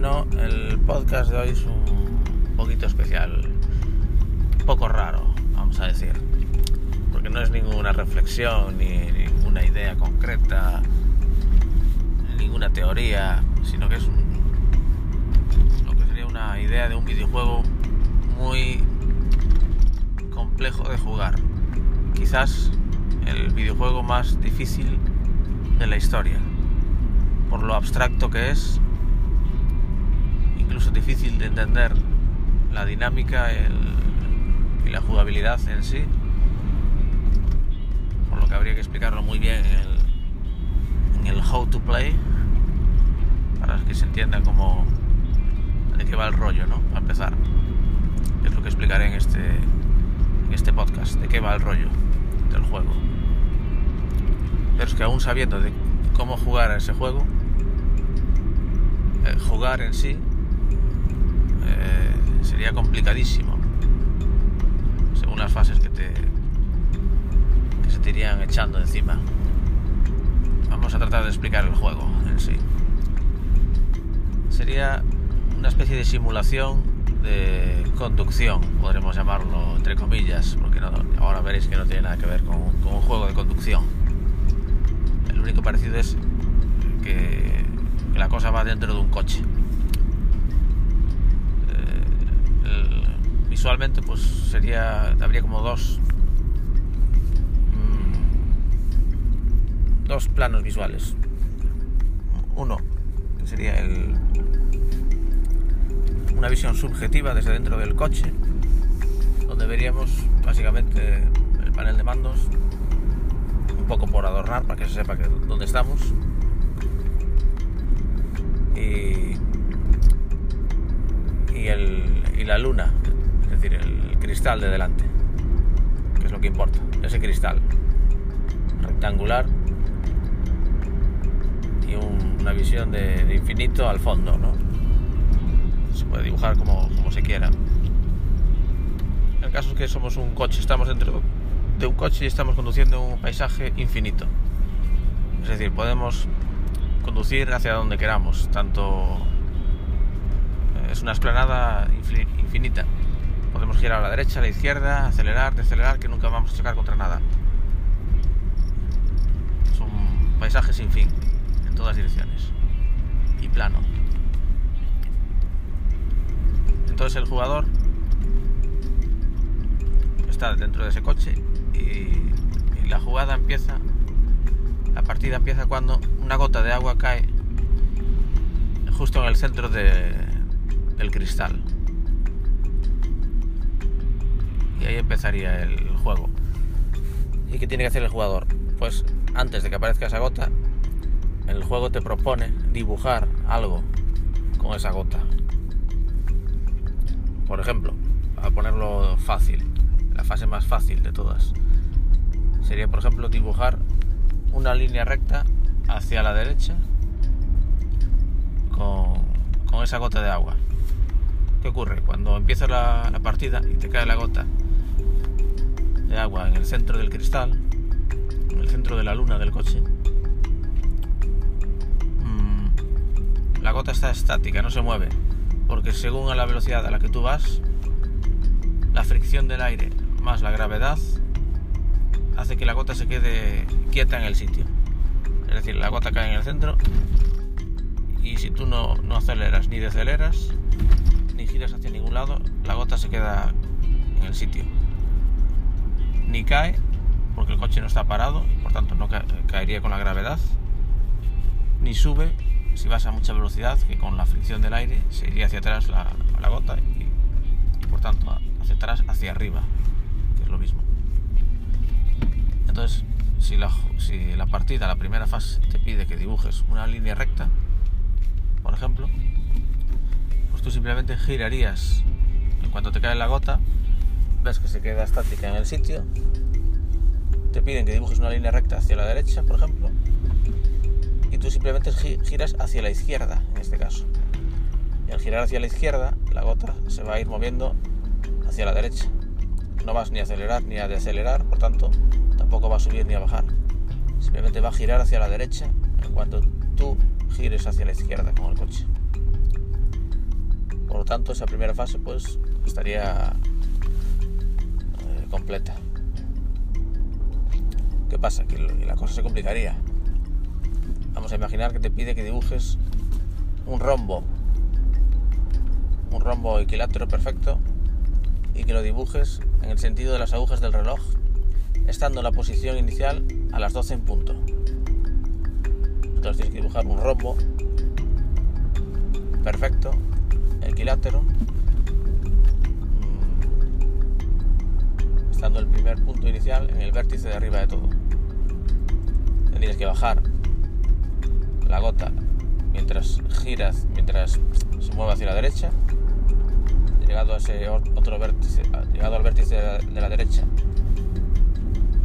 Bueno, el podcast de hoy es un poquito especial, un poco raro, vamos a decir, porque no es ninguna reflexión ni ninguna idea concreta, ninguna teoría, sino que es lo que sería una idea de un videojuego muy complejo de jugar. Quizás el videojuego más difícil de la historia, por lo abstracto que es incluso difícil de entender la dinámica y la jugabilidad en sí, por lo que habría que explicarlo muy bien en el, how to play, para que se entienda cómo de qué va el rollo, ¿no? A empezar. Es lo que explicaré en este, este podcast, de qué va el rollo del juego. Pero es que aún sabiendo de cómo jugar a ese juego, eh, jugar en sí eh, sería complicadísimo. Según las fases que te que se te irían echando encima. Vamos a tratar de explicar el juego en sí. Sería una especie de simulación de conducción podremos llamarlo entre comillas porque ahora veréis que no tiene nada que ver con, con un juego de conducción. El único parecido es que, que la cosa va dentro de un coche visualmente pues sería habría como dos mm, dos planos visuales. Uno que sería el una visión subjetiva desde dentro del coche donde veríamos básicamente el panel de mandos un poco por adornar para que se sepa dónde estamos. Y, y, el, y la luna decir, el cristal de delante, que es lo que importa, ese cristal rectangular y una visión de, infinito al fondo, ¿no? Se puede dibujar como, como se quiera. El caso es que somos un coche, estamos dentro de un coche y estamos conduciendo un paisaje infinito. Es decir, podemos conducir hacia donde queramos, tanto es una esplanada infinita Podemos girar a la derecha, a la izquierda, acelerar, decelerar, que nunca vamos a chocar contra nada. Es un paisaje sin fin, en todas direcciones. Y plano. Entonces el jugador está dentro de ese coche y, la jugada empieza, la partida empieza cuando una gota de agua cae justo en el centro del cristal. Y ahí empezaría el juego. ¿Y qué tiene que hacer el jugador? Pues antes de que aparezca esa gota, el juego te propone dibujar algo con esa gota. Por ejemplo, a ponerlo fácil, la fase más fácil de todas, sería por ejemplo dibujar una línea recta hacia la derecha con, esa gota de agua. ¿Qué ocurre? Cuando empieza la partida y te cae la gota de agua en el centro del cristal, en el centro de la luna del coche, mm, la gota está estática, no se mueve, porque según a la velocidad a la que tú vas, la fricción del aire más la gravedad hace que la gota se quede quieta en el sitio. Es decir, la gota cae en el centro y si tú no, no aceleras ni deceleras, ni giras hacia ningún lado, la gota se queda en el sitio ni cae porque el coche no está parado y por tanto no caería con la gravedad, ni sube si vas a mucha velocidad que con la fricción del aire se iría hacia atrás la, gota y, por tanto hacia atrás hacia arriba, que es lo mismo. Entonces, si la, si la partida, la primera fase, te pide que dibujes una línea recta, por ejemplo, pues tú simplemente girarías en cuanto te cae la gota ves que se queda estática en el sitio, te piden que dibujes una línea recta hacia la derecha, por ejemplo, y tú simplemente giras hacia la izquierda, en este caso. Y al girar hacia la izquierda, la gota se va a ir moviendo hacia la derecha. No vas ni a acelerar ni a decelerar, por tanto, tampoco va a subir ni a bajar. Simplemente va a girar hacia la derecha en cuanto tú gires hacia la izquierda con el coche. Por lo tanto, esa primera fase pues estaría completa. ¿Qué pasa? Que la cosa se complicaría. Vamos a imaginar que te pide que dibujes un rombo, un rombo equilátero perfecto y que lo dibujes en el sentido de las agujas del reloj, estando en la posición inicial a las 12 en punto. Entonces tienes que dibujar un rombo perfecto, equilátero, el primer punto inicial en el vértice de arriba de todo. Tendrías que bajar la gota mientras giras, mientras se mueve hacia la derecha, llegado a ese otro vértice, llegado al vértice de la, derecha,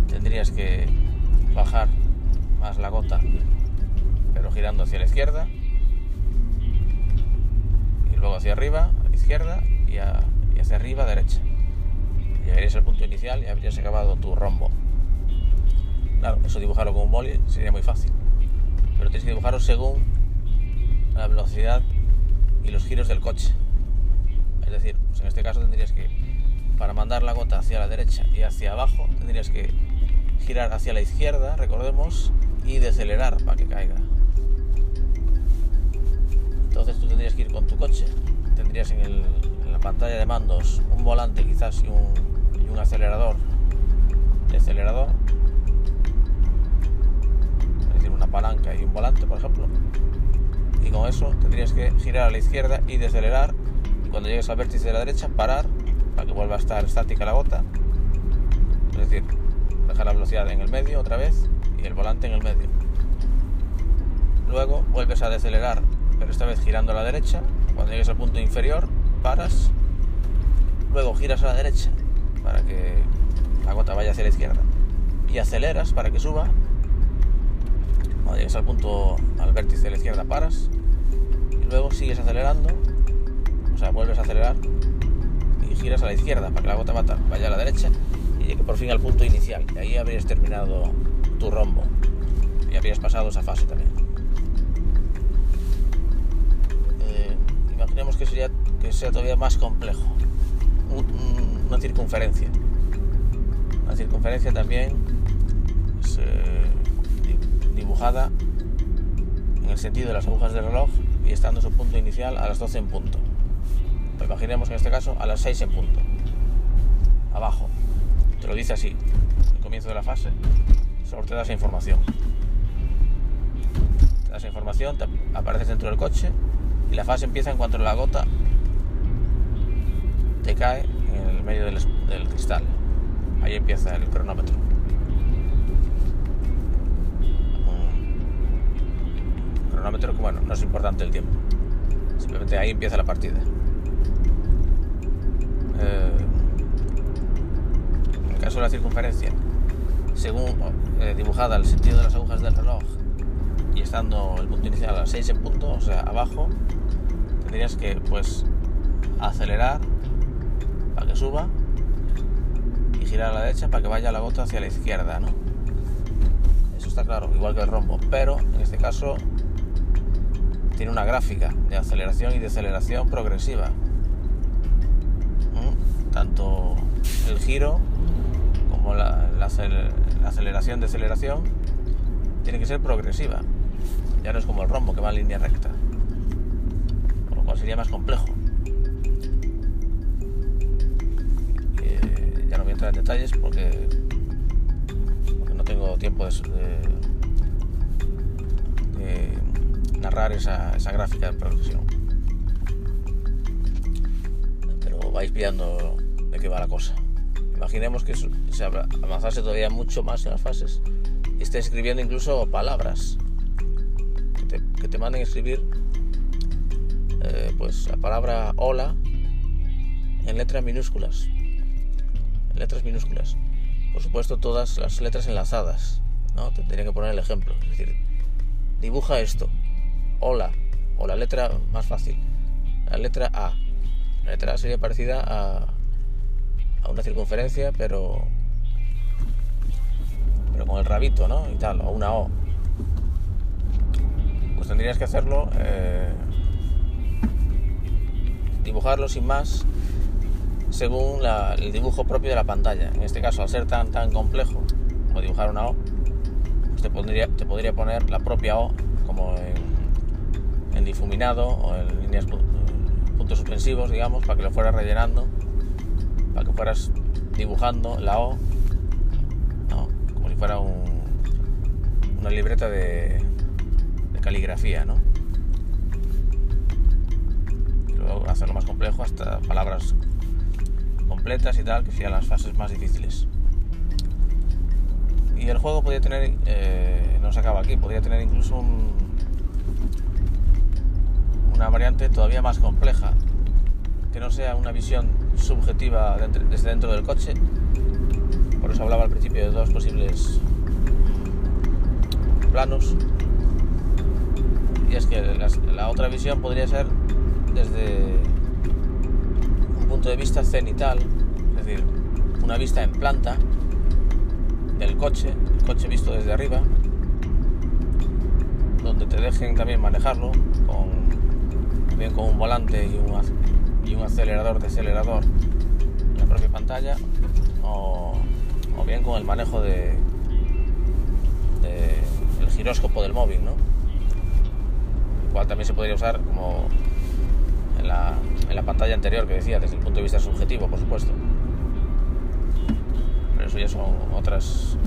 tendrías que bajar más la gota, pero girando hacia la izquierda, y luego hacia arriba, izquierda, y, hacia arriba, derecha. Llegarías al punto inicial y habrías acabado tu rombo. Claro, eso dibujarlo con un boli sería muy fácil, pero tienes que dibujarlo según la velocidad y los giros del coche. Es decir, pues en este caso tendrías que, para mandar la gota hacia la derecha y hacia abajo, tendrías que girar hacia la izquierda, recordemos, y decelerar para que caiga. Entonces tú tendrías que ir con tu coche, tendrías en, la pantalla de mandos un volante quizás y un, un acelerador. De acelerador, es decir, una palanca y un volante, por ejemplo. Y con eso tendrías que girar a la izquierda y decelerar cuando llegues al vértice de la derecha parar para que vuelva a estar estática la gota es decir dejar la velocidad en el medio otra vez y el volante en el medio. Luego vuelves a decelerar pero esta vez girando a la derecha. Cuando llegues al punto inferior paras. Luego giras a la derecha para que la gota vaya hacia la izquierda y aceleras para que suba cuando llegues al punto, al vértice de la izquierda, paras y luego sigues acelerando, o sea, vuelves a acelerar y giras a la izquierda para que la gota vaya a la derecha y llegue por fin al punto inicial. Y ahí habrías terminado tu rombo y habrías pasado esa fase también. Eh, imaginemos que, sería, que sea todavía más complejo. Una circunferencia. Una circunferencia también dibujada en el sentido de las agujas del reloj y estando su punto inicial a las 12 en punto. Lo imaginemos en este caso a las 6 en punto. Abajo. Te lo dice así. El comienzo de la fase. Solo te da esa información. Te da información, te apareces dentro del coche y la fase empieza en cuanto la gota te cae en el medio del, del cristal. Ahí empieza el cronómetro. cronómetro, bueno, no es importante el tiempo. Simplemente ahí empieza la partida. Eh, en el caso de la circunferencia, según eh, dibujada el sentido de las agujas del reloj y estando el punto inicial a las 6 en punto, o sea, abajo, tendrías que pues acelerar que suba y girar a la derecha para que vaya la gota hacia la izquierda, ¿no? Eso está claro, igual que el rombo, pero en este caso tiene una gráfica de aceleración y deceleración progresiva. ¿Mm? Tanto el giro como la, la, aceleración deceleración tiene que ser progresiva. Ya no es como el rombo que va en línea recta. Por lo cual sería más complejo. Entrar en detalles porque, no tengo tiempo de narrar esa, gráfica de progresión. Pero vais pillando de qué va la cosa. Imaginemos que se avanzase todavía mucho más en las fases y esté escribiendo incluso palabras que te, manden a escribir eh, pues la palabra hola en letras minúsculas. Letras minúsculas. Por supuesto, todas las letras enlazadas. ¿no? Te tendría que poner el ejemplo. Es decir, dibuja esto hola, o la letra más fácil, la letra A. La letra A sería parecida a, a una circunferencia, pero, pero con el rabito, ¿no? Y tal, o una O. Pues tendrías que hacerlo eh, dibujarlo sin más según el dibujo propio de la pantalla. En este caso, al ser tan, tan complejo como dibujar una O, pues te, podría, te podría poner la propia O como en, difuminado o en líneas puntos suspensivos, digamos, para que lo fueras rellenando, para que fueras dibujando la O, como si fuera una libreta de, caligrafía, ¿no? Luego hacerlo más complejo hasta palabras completas y tal, que sean las fases más difíciles. Y el juego podría tener, eh, no se acaba aquí, podría tener incluso una variante todavía más compleja, que no sea una visión subjetiva desde dentro del coche. Por eso hablaba al principio de dos posibles planos. Y es que la otra visión podría ser desde de vista cenital, es decir, una vista en planta del coche, el coche visto desde arriba, donde te dejen también manejarlo con, bien con un volante y un, y un acelerador de acelerador en la propia pantalla, o, bien con el manejo de, el giróscopo del móvil, ¿no? El cual también se podría usar como pantalla anterior que decía, desde el punto de vista subjetivo, por supuesto. Pero eso ya son otras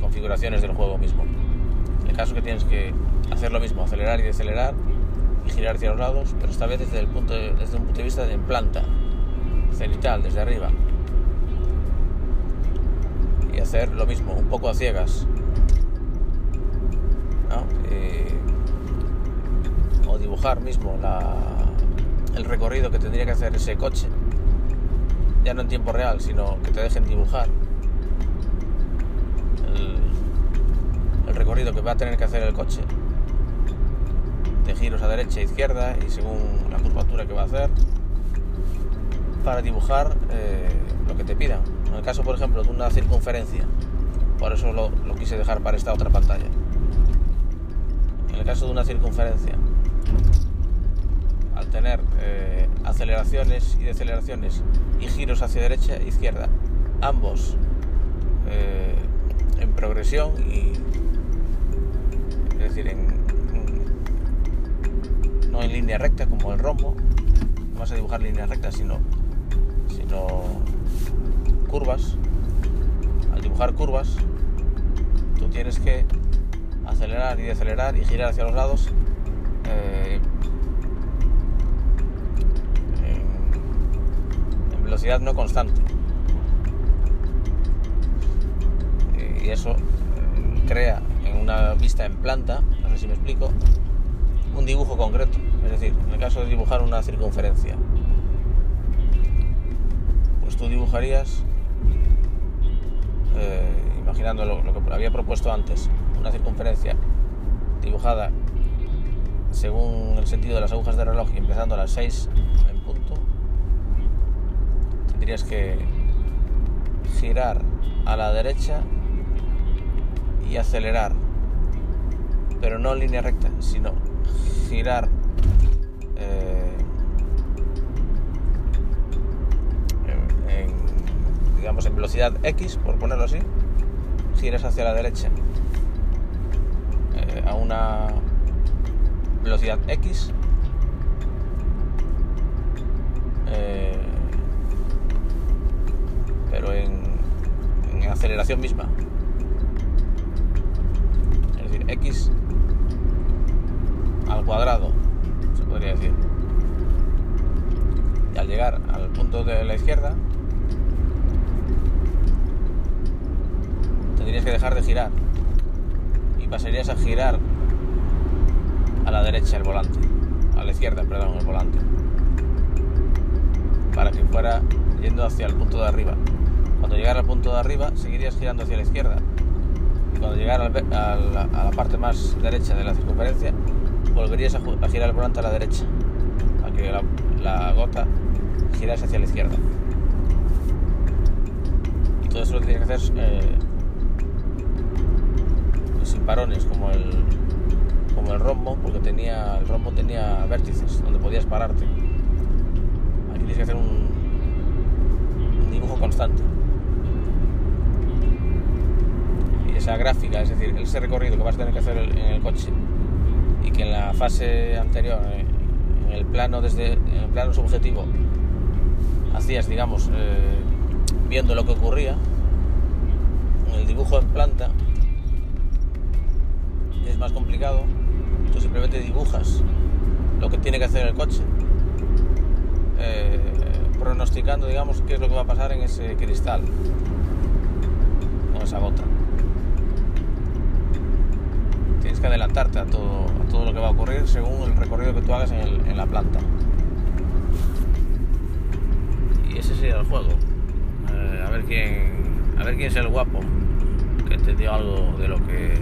configuraciones del juego mismo. El caso que tienes que hacer lo mismo, acelerar y decelerar y girar hacia los lados, pero esta vez desde, el punto desde un punto de vista de planta, cenital, desde arriba. Y hacer lo mismo, un poco a ciegas. o dibujar mismo la, el recorrido que tendría que hacer ese coche, ya no en tiempo real, sino que te dejen dibujar. El, recorrido que va a tener que hacer el coche, de giros a derecha e izquierda y según la curvatura que va a hacer, para dibujar eh, lo que te pidan. En el caso, por ejemplo, de una circunferencia, por eso lo quise dejar para esta otra pantalla. En el caso de una circunferencia, tener eh, aceleraciones y deceleraciones y giros hacia derecha e izquierda, ambos eh, en progresión y es decir, no en línea recta como el rombo, no vas a dibujar líneas rectas, sino, sino curvas. Al dibujar curvas, tú tienes que acelerar y decelerar y girar hacia los lados eh, no constante. Y eso eh, crea en una vista en planta, no sé si me explico, un dibujo concreto. Es decir, en el caso de dibujar una circunferencia, pues tú dibujarías, eh, imaginando lo, lo que había propuesto antes, una circunferencia dibujada según el sentido de las agujas de reloj empezando a las 6 tendrías que girar a la derecha y acelerar, pero no en línea recta, sino girar eh, en, digamos en velocidad X, por ponerlo así, giras hacia la derecha eh, a una velocidad X eh, pero en, misma. Es decir, x al cuadrado, se podría decir. Y al llegar al punto de la izquierda, tendrías que dejar de girar y pasarías a girar a la derecha el volante, a la izquierda, perdón, el volante, para que fuera yendo hacia el punto de arriba. Cuando llegara al punto de arriba, seguirías girando hacia la izquierda. Y cuando llegara a la parte más derecha de la circunferencia, volverías a, girar el volante a la derecha, para que la, gota girase hacia la izquierda. Y todo eso lo tienes que hacer eh, sin parones, como el, como el rombo, porque tenía el rombo tenía vértices donde podías pararte. Aquí tienes que hacer un, un dibujo constante. Esa gráfica, es decir, ese recorrido que vas a tener que hacer en el coche y que en la fase anterior, en el plano desde el plano subjetivo, hacías, digamos, eh, viendo lo que ocurría, en el dibujo en planta es más complicado, tú simplemente dibujas lo que tiene que hacer el coche, eh, pronosticando, digamos, qué es lo que va a pasar en ese cristal, con esa gota. Que adelantarte a todo, a todo lo que va a ocurrir según el recorrido que tú hagas en, la planta. Y ese sería el juego. Eh, a ver quién, a ver quién es el guapo que entendió algo de lo que